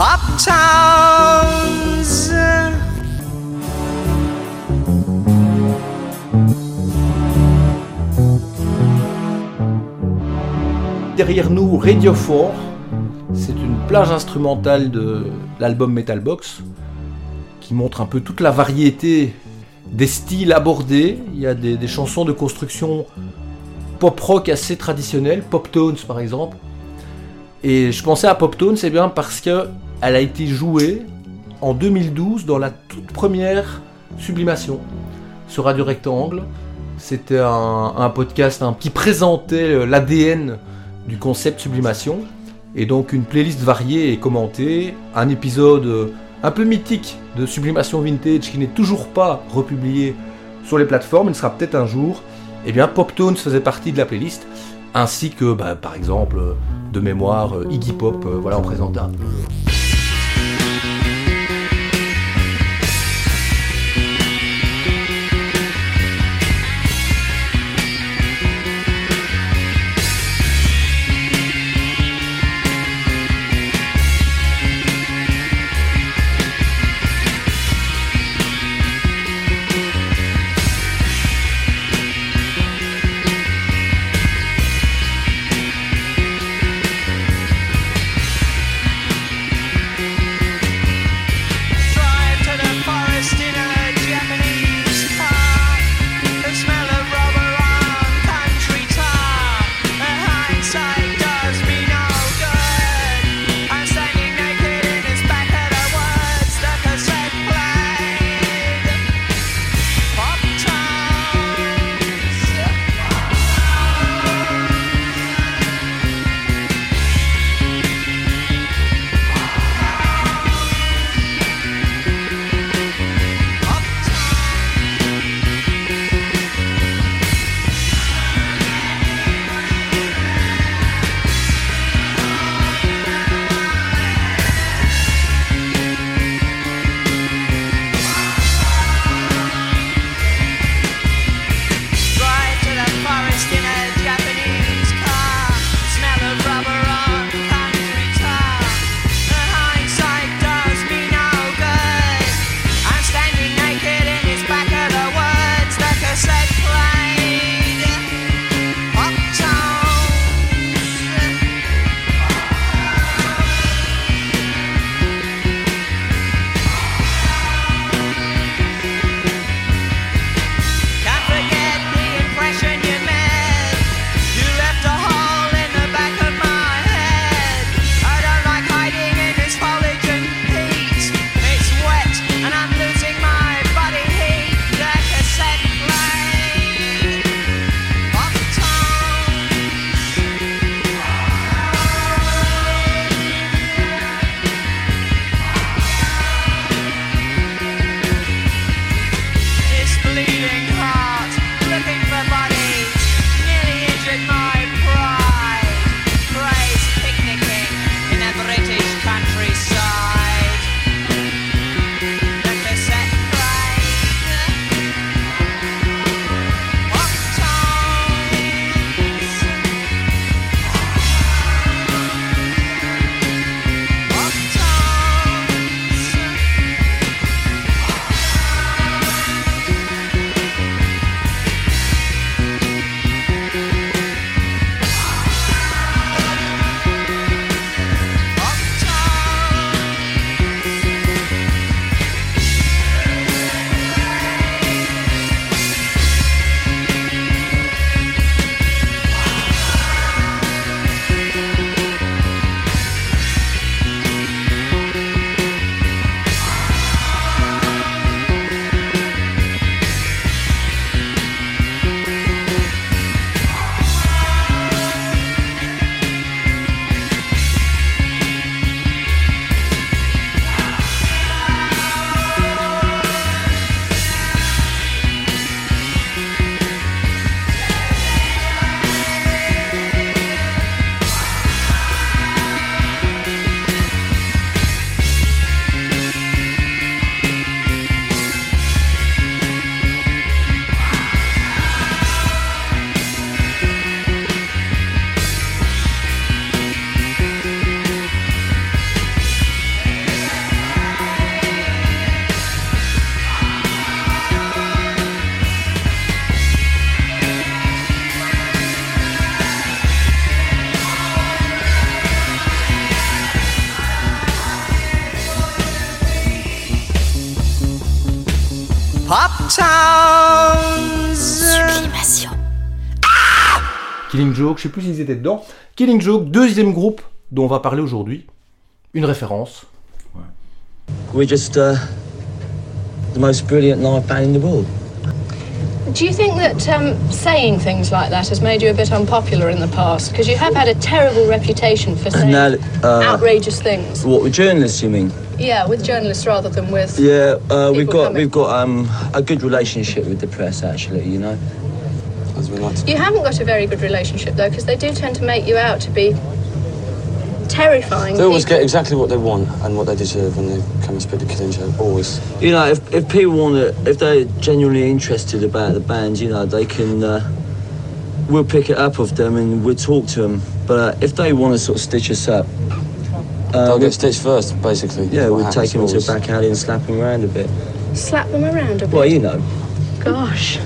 pop towns. Derrière nous, Radio 4, c'est une plage instrumentale de l'album Metalbox qui montre un peu toute la variété des styles abordés. Il y a des, chansons de construction pop rock assez traditionnelles, pop tones par exemple. Et je pensais à pop tones, c'est bien parce que elle a été jouée en 2012 dans la toute première Sublimation sur Radio Rectangle. C'était un, podcast qui présentait l'ADN du concept Sublimation. Et donc une playlist variée et commentée, un épisode euh, un peu mythique de Sublimation Vintage qui n'est toujours pas republié sur les plateformes, il sera peut-être un jour. Et bien Pop Tones faisait partie de la playlist, ainsi que bah, par exemple euh, de mémoire euh, Iggy Pop, euh, voilà on présente un Killing Joke, je sais plus s'ils étaient dedans. Killing Joke, deuxième groupe dont on va parler aujourd'hui. Une référence. We're just uh, the most brilliant live band in the world. Do you think that um, saying things like that has made you a bit unpopular in the past? Because you have had a terrible reputation for saying uh, outrageous things. What with journalists, you mean? Yeah, with journalists rather than with. Yeah, uh, we've got coming. we've got um, a good relationship with the press, actually. You know? You haven't got a very good relationship though, because they do tend to make you out to be terrifying. They always people. get exactly what they want and what they deserve when they come and speak to Killing Joke. Always. You know, if, if people want to, if they're genuinely interested about the band, you know, they can. Uh, we'll pick it up with them and we'll talk to them. But uh, if they want to sort of stitch us up, uh, They'll get stitched first, basically. yeah, we'll take them to a back alley and slap them around a bit. Slap them around a bit. Well, you know. Gosh.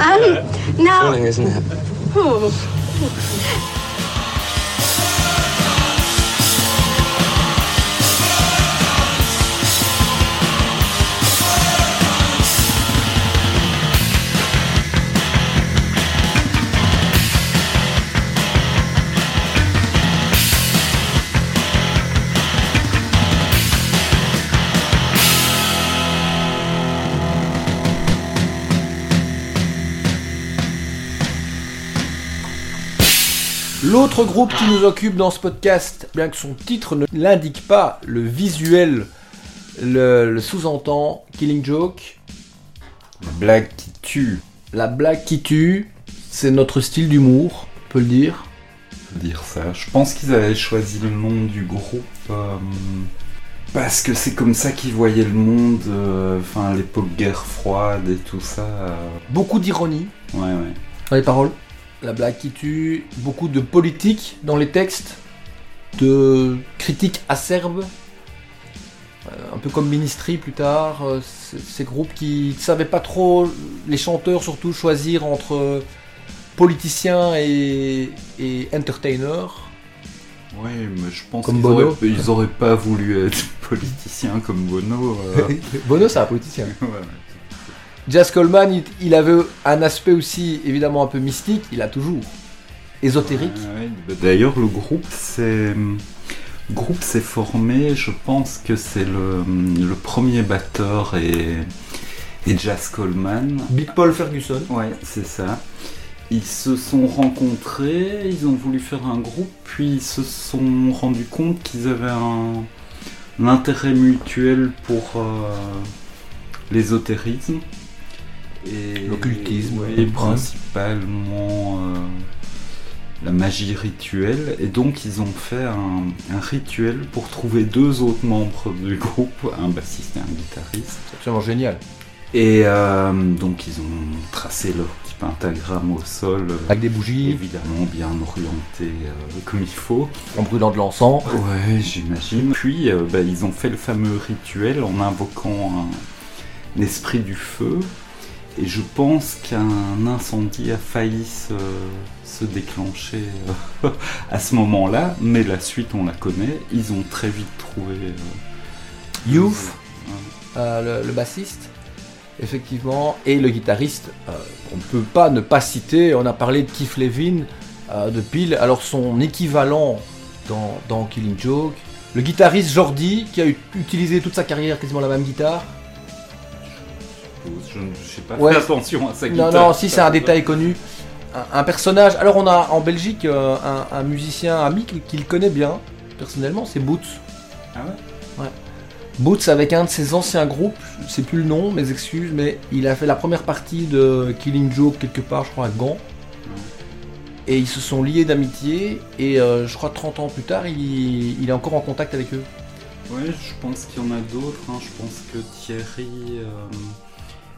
Um, now. Thrilling, isn't it? Oh. L'autre groupe qui nous occupe dans ce podcast, bien que son titre ne l'indique pas, le visuel le, le sous-entend, Killing Joke, La blague qui tue, la blague qui tue, c'est notre style d'humour, on peut le dire. dire ça. Je pense qu'ils avaient choisi le nom du groupe euh, parce que c'est comme ça qu'ils voyaient le monde, euh, enfin l'époque guerre froide et tout ça. euh, Beaucoup d'ironie ouais, ouais. dans les paroles, la blague qui tue, beaucoup de politique dans les textes, de critiques acerbes, euh, un peu comme Ministry plus tard, euh, ces groupes qui ne savaient pas trop, les chanteurs surtout, choisir entre politiciens et, et entertainers. Ouais, mais je pense Comme qu'ils auraient, ils auraient pas voulu être politiciens comme Bono. euh. Bono, c'est un politicien. Ouais. Jazz Coleman, il, il avait un aspect aussi évidemment un peu mystique, il a toujours. Ésotérique. Ouais, ouais. D'ailleurs, le groupe s'est le groupe s'est formé. Je pense que c'est le, le premier batteur et, et Jazz Coleman. Big Paul Ferguson. Ouais, c'est ça. Ils se sont rencontrés, ils ont voulu faire un groupe, puis ils se sont rendus compte qu'ils avaient un, un intérêt mutuel pour euh, l'ésotérisme. Et L'occultisme, ouais. principalement euh, la magie rituelle. Et donc ils ont fait un, un rituel pour trouver deux autres membres du groupe, un bassiste et un guitariste. C'est absolument génial. Et euh, donc ils ont tracé leur petit pentagramme au sol, euh, Avec des bougies, évidemment bien orienté euh, comme il faut. en brûlant de l'encens. Ouais, j'imagine. Puis bah, ils ont fait le fameux rituel en invoquant un, un esprit du feu. Et je pense qu'un incendie a failli se, se déclencher euh, à ce moment-là, mais la suite on la connaît. Ils ont très vite trouvé. euh, Youth, euh, le, le bassiste, effectivement, et le guitariste. euh, on ne peut pas ne pas citer, on a parlé de Keith Levin, euh, de Peel, alors son équivalent dans, dans Killing Joke. Le guitariste Jordi, qui a utilisé toute sa carrière quasiment la même guitare. Je n'ai pas Ouais. attention à sa Non, guitare. non, si c'est un détail connu. Un, un personnage. Alors on a en Belgique euh, un, un musicien ami qui- qu'il connaît bien, personnellement, c'est Boots. Ah ouais? Boots avec un de ses anciens groupes, je sais plus le nom, mes excuses, mais il a fait la première partie de Killing Joke quelque part, je crois à Gand. Et ils se sont liés d'amitié, et euh, je crois 30 ans plus tard, il, il est encore en contact avec eux. Ouais, je pense qu'il y en a d'autres. hein. Je pense que Thierry, euh,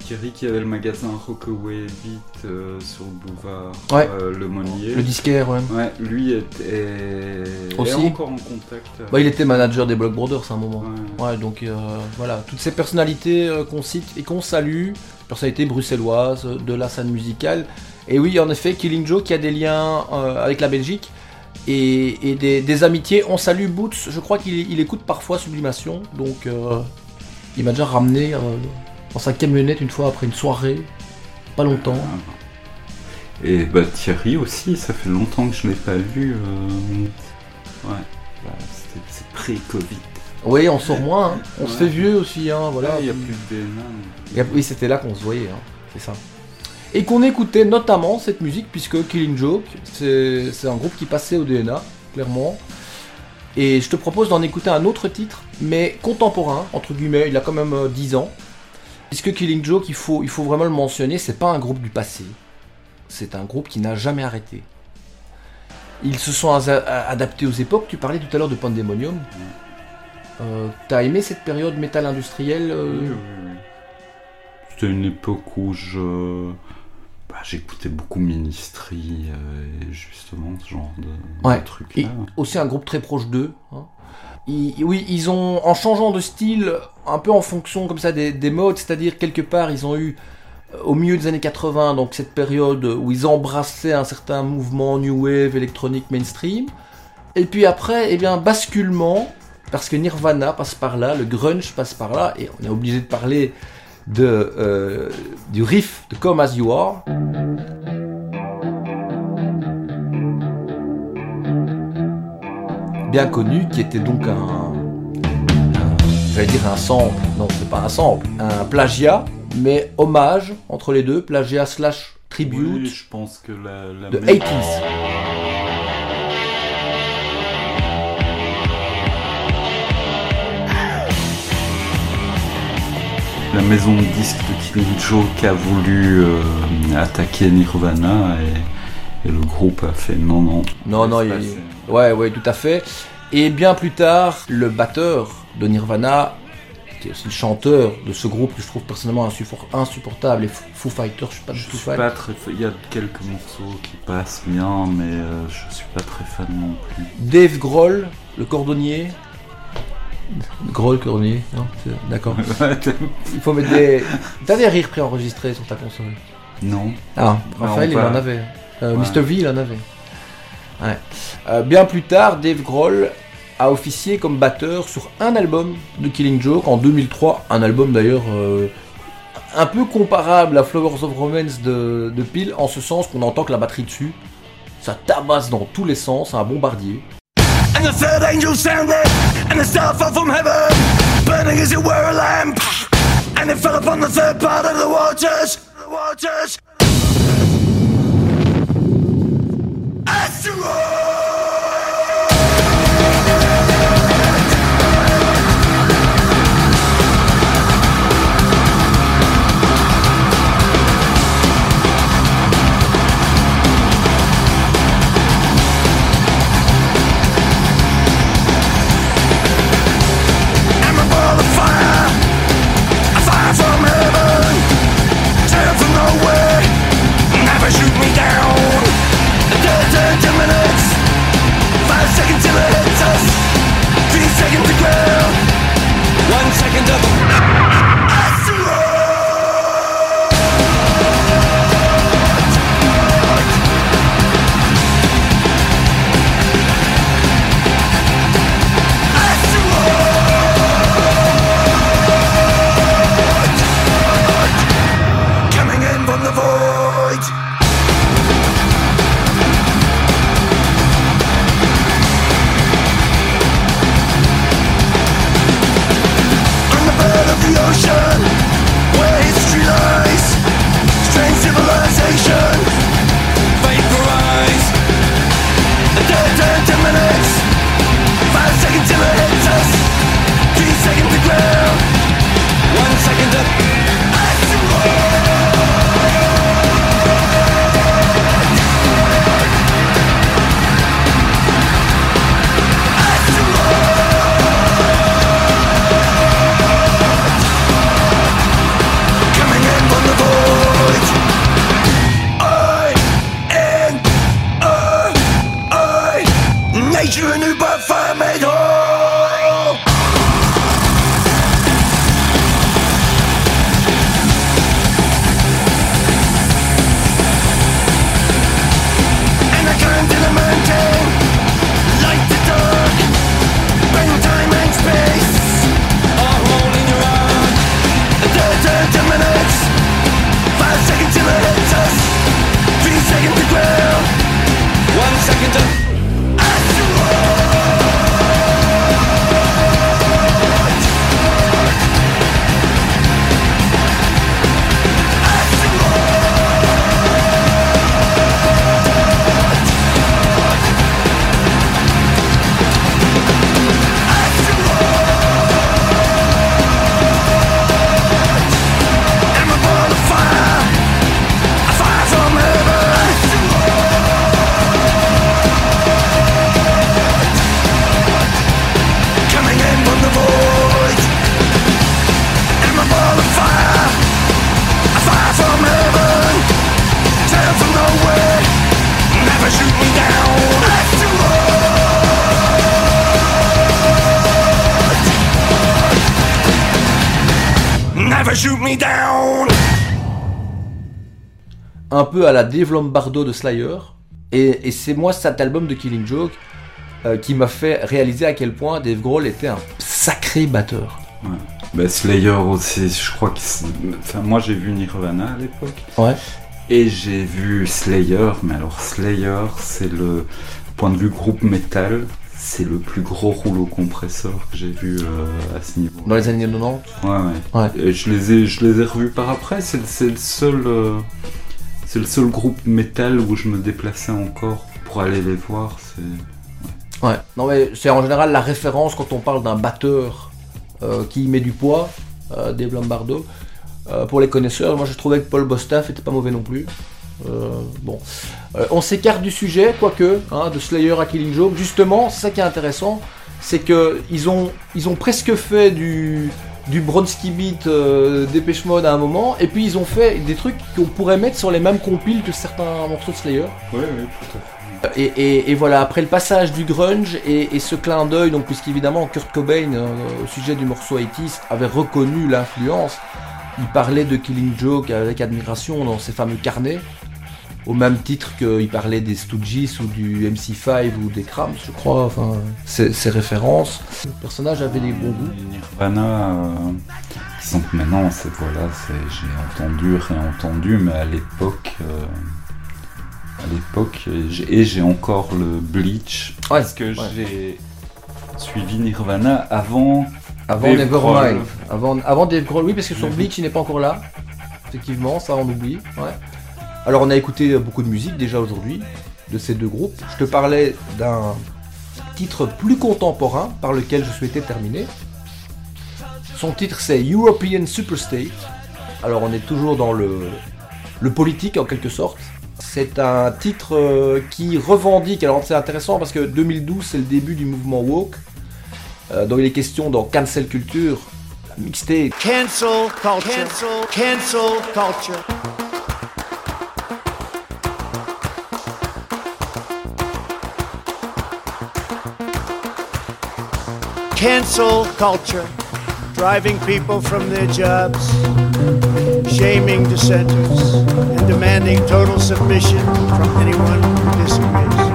Thierry qui avait le magasin Rockaway Beat euh, sur le boulevard Ouais. euh, Le Monnier. Le disquaire, ouais. Ouais, lui est, est- Aussi. est encore en contact. euh, Bah, il était manager des Block Brothers à un moment. Ouais. Ouais, donc euh, voilà, toutes ces personnalités euh, qu'on cite et qu'on salue, personnalités bruxelloises, euh, de la scène musicale. Et oui, en effet, Killing Joe qui a des liens euh, avec la Belgique et, et des, des amitiés. On salue Boots, je crois qu'il il écoute parfois Sublimation, donc euh, il m'a déjà ramené euh, dans sa camionnette une fois après une soirée, pas longtemps. Et bah Thierry aussi, ça fait longtemps que je l'ai pas vu. euh, Ouais, bah, c'était- c'est pré-Covid. Oui, on sort moins, hein. on se Ouais. fait vieux aussi, hein, voilà. Là, il n'y a plus de DNA. Oui, c'était là qu'on se voyait, hein, c'est ça. Et qu'on écoutait notamment cette musique, puisque Killing Joke, c'est un groupe qui passait au DNA, clairement. Et je te propose d'en écouter un autre titre, mais contemporain, entre guillemets, il a quand même euh, 10 ans. Puisque Killing Joke, il faut, vraiment le mentionner, c'est pas un groupe du passé. C'est un groupe qui n'a jamais arrêté. Ils se sont adaptés aux époques. Tu parlais tout à l'heure de Pandemonium. Euh, T'as aimé cette période métal industriel euh? C'était une époque où je. Bah, J'écoutais beaucoup Ministry euh, et justement ce genre de, Ouais. de trucs Et aussi un groupe très proche d'eux. hein. Ils- oui, ils ont, en changeant de style, un peu en fonction comme ça des, des modes, c'est-à-dire quelque part, ils ont eu euh, au milieu des années 80, donc cette période où ils embrassaient un certain mouvement new wave, électronique, mainstream. Et puis après, eh bien, basculement, parce que Nirvana passe par là, le grunge passe par là, et on est obligé de parler de, euh, du riff de Come As You Are. bien connu, qui était donc un, un- j'allais dire un sample, non c'est pas un sample, un plagiat, mais hommage entre les deux, plagiat slash tribute Oui, je pense que la, la de même- 80s. La maison de disques de Killing Joke a voulu euh, attaquer Nirvana et, et le groupe a fait non, non. Non, non, il-. Ouais, ouais, tout à fait. Et bien plus tard, le batteur de Nirvana, qui est aussi le chanteur de ce groupe que je trouve personnellement insupport- insupportable, les Foo Fighters, je suis pas Je du tout suis fan. pas très fa- Il y a quelques morceaux qui passent bien, mais euh, je suis pas très fan non plus. Dave Grohl, le cordonnier. Grohl, cordonnier, non D'accord. Il faut mettre des. T'as des rires préenregistrés sur ta console non. Ah, Raphaël, il en avait. Euh, Ouais. Mr. V, il en avait. Ouais. Euh, bien plus tard, Dave Grohl a officié comme batteur sur un album de Killing Joke en 2003. Un album d'ailleurs euh, un peu comparable à Flowers of Romance de, de Peel, en ce sens qu'on entend que la batterie dessus, ça tabasse dans tous les sens, un bombardier. And the third angel sounded, and the star fell from heaven, burning as it were a lamp. And it fell upon the third part of the waters, the waters. I'm never shoot me down. un peu à la Dave Lombardo de Slayer. Et, et c'est moi cet album de Killing Joke euh, qui m'a fait réaliser à quel point Dave Grohl était un sacré batteur. Bah, Slayer aussi, je crois que. Enfin, moi j'ai vu Nirvana à l'époque. Ouais. Et j'ai vu Slayer, mais alors Slayer, c'est le point de vue groupe metal, c'est le plus gros rouleau compresseur que j'ai vu euh, à ce niveau. Dans les années 90. Ouais, ouais. Ouais. Et je les ai, je les ai revus par après. C'est, le seul, euh, c'est le seul groupe metal où je me déplaçais encore pour aller les voir. C'est... Ouais. Non mais c'est en général la référence quand on parle d'un batteur euh, qui met du poids, euh, Dave Lombardo. Pour les connaisseurs, moi je trouvais que Paul Bostaff était pas mauvais non plus. Euh, bon, Euh, on s'écarte du sujet, quoique, hein, de Slayer à Killing Joke. Justement, c'est ça qui est intéressant, c'est que ils ont, ils ont presque fait du, du Bronski Beat euh, Dépêche Mode à un moment, et puis ils ont fait des trucs qu'on pourrait mettre sur les mêmes compiles que certains morceaux de Slayer. Oui, oui, tout à fait. Et, et- et voilà, après le passage du grunge et, et ce clin d'œil, donc puisqu'évidemment Kurt Cobain, euh, au sujet du morceau 80 avait reconnu l'influence, il parlait de Killing Joke avec admiration dans ses fameux carnets, au même titre qu'il parlait des Stooges ou du MC5 ou des Cramps, je crois, enfin, ces, ces références. Le personnage avait des bons goûts. Nirvana, euh, disons que maintenant, c'est, voilà, j'ai entendu, réentendu, mais à l'époque, euh, à l'époque, et j'ai, encore le Bleach, Ouais, parce que ouais. j'ai suivi Nirvana avant Avant Dave Nevermind. Avant, avant Dave Grohl, oui, parce que son. Bleach, il n'est pas encore là. Effectivement, ça on oublie. Ouais. Alors on a écouté beaucoup de musique déjà aujourd'hui de ces deux groupes. Je te parlais d'un titre plus contemporain par lequel je souhaitais terminer. Son titre c'est European Superstate. Alors on est toujours dans le, politique en quelque sorte. C'est un titre euh, qui revendique, alors c'est intéressant parce que 2012 c'est le début du mouvement woke, euh, dont il est question dans Cancel Culture, mixtape. Cancel culture. Cancel culture. Cancel culture. Driving people from their jobs, shaming dissenters, and demanding total submission from anyone who disagrees.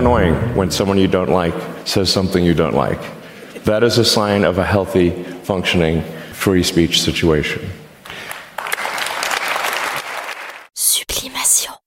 Annoying when someone you don't like says something you don't like. That is a sign of a healthy, functioning, free speech situation.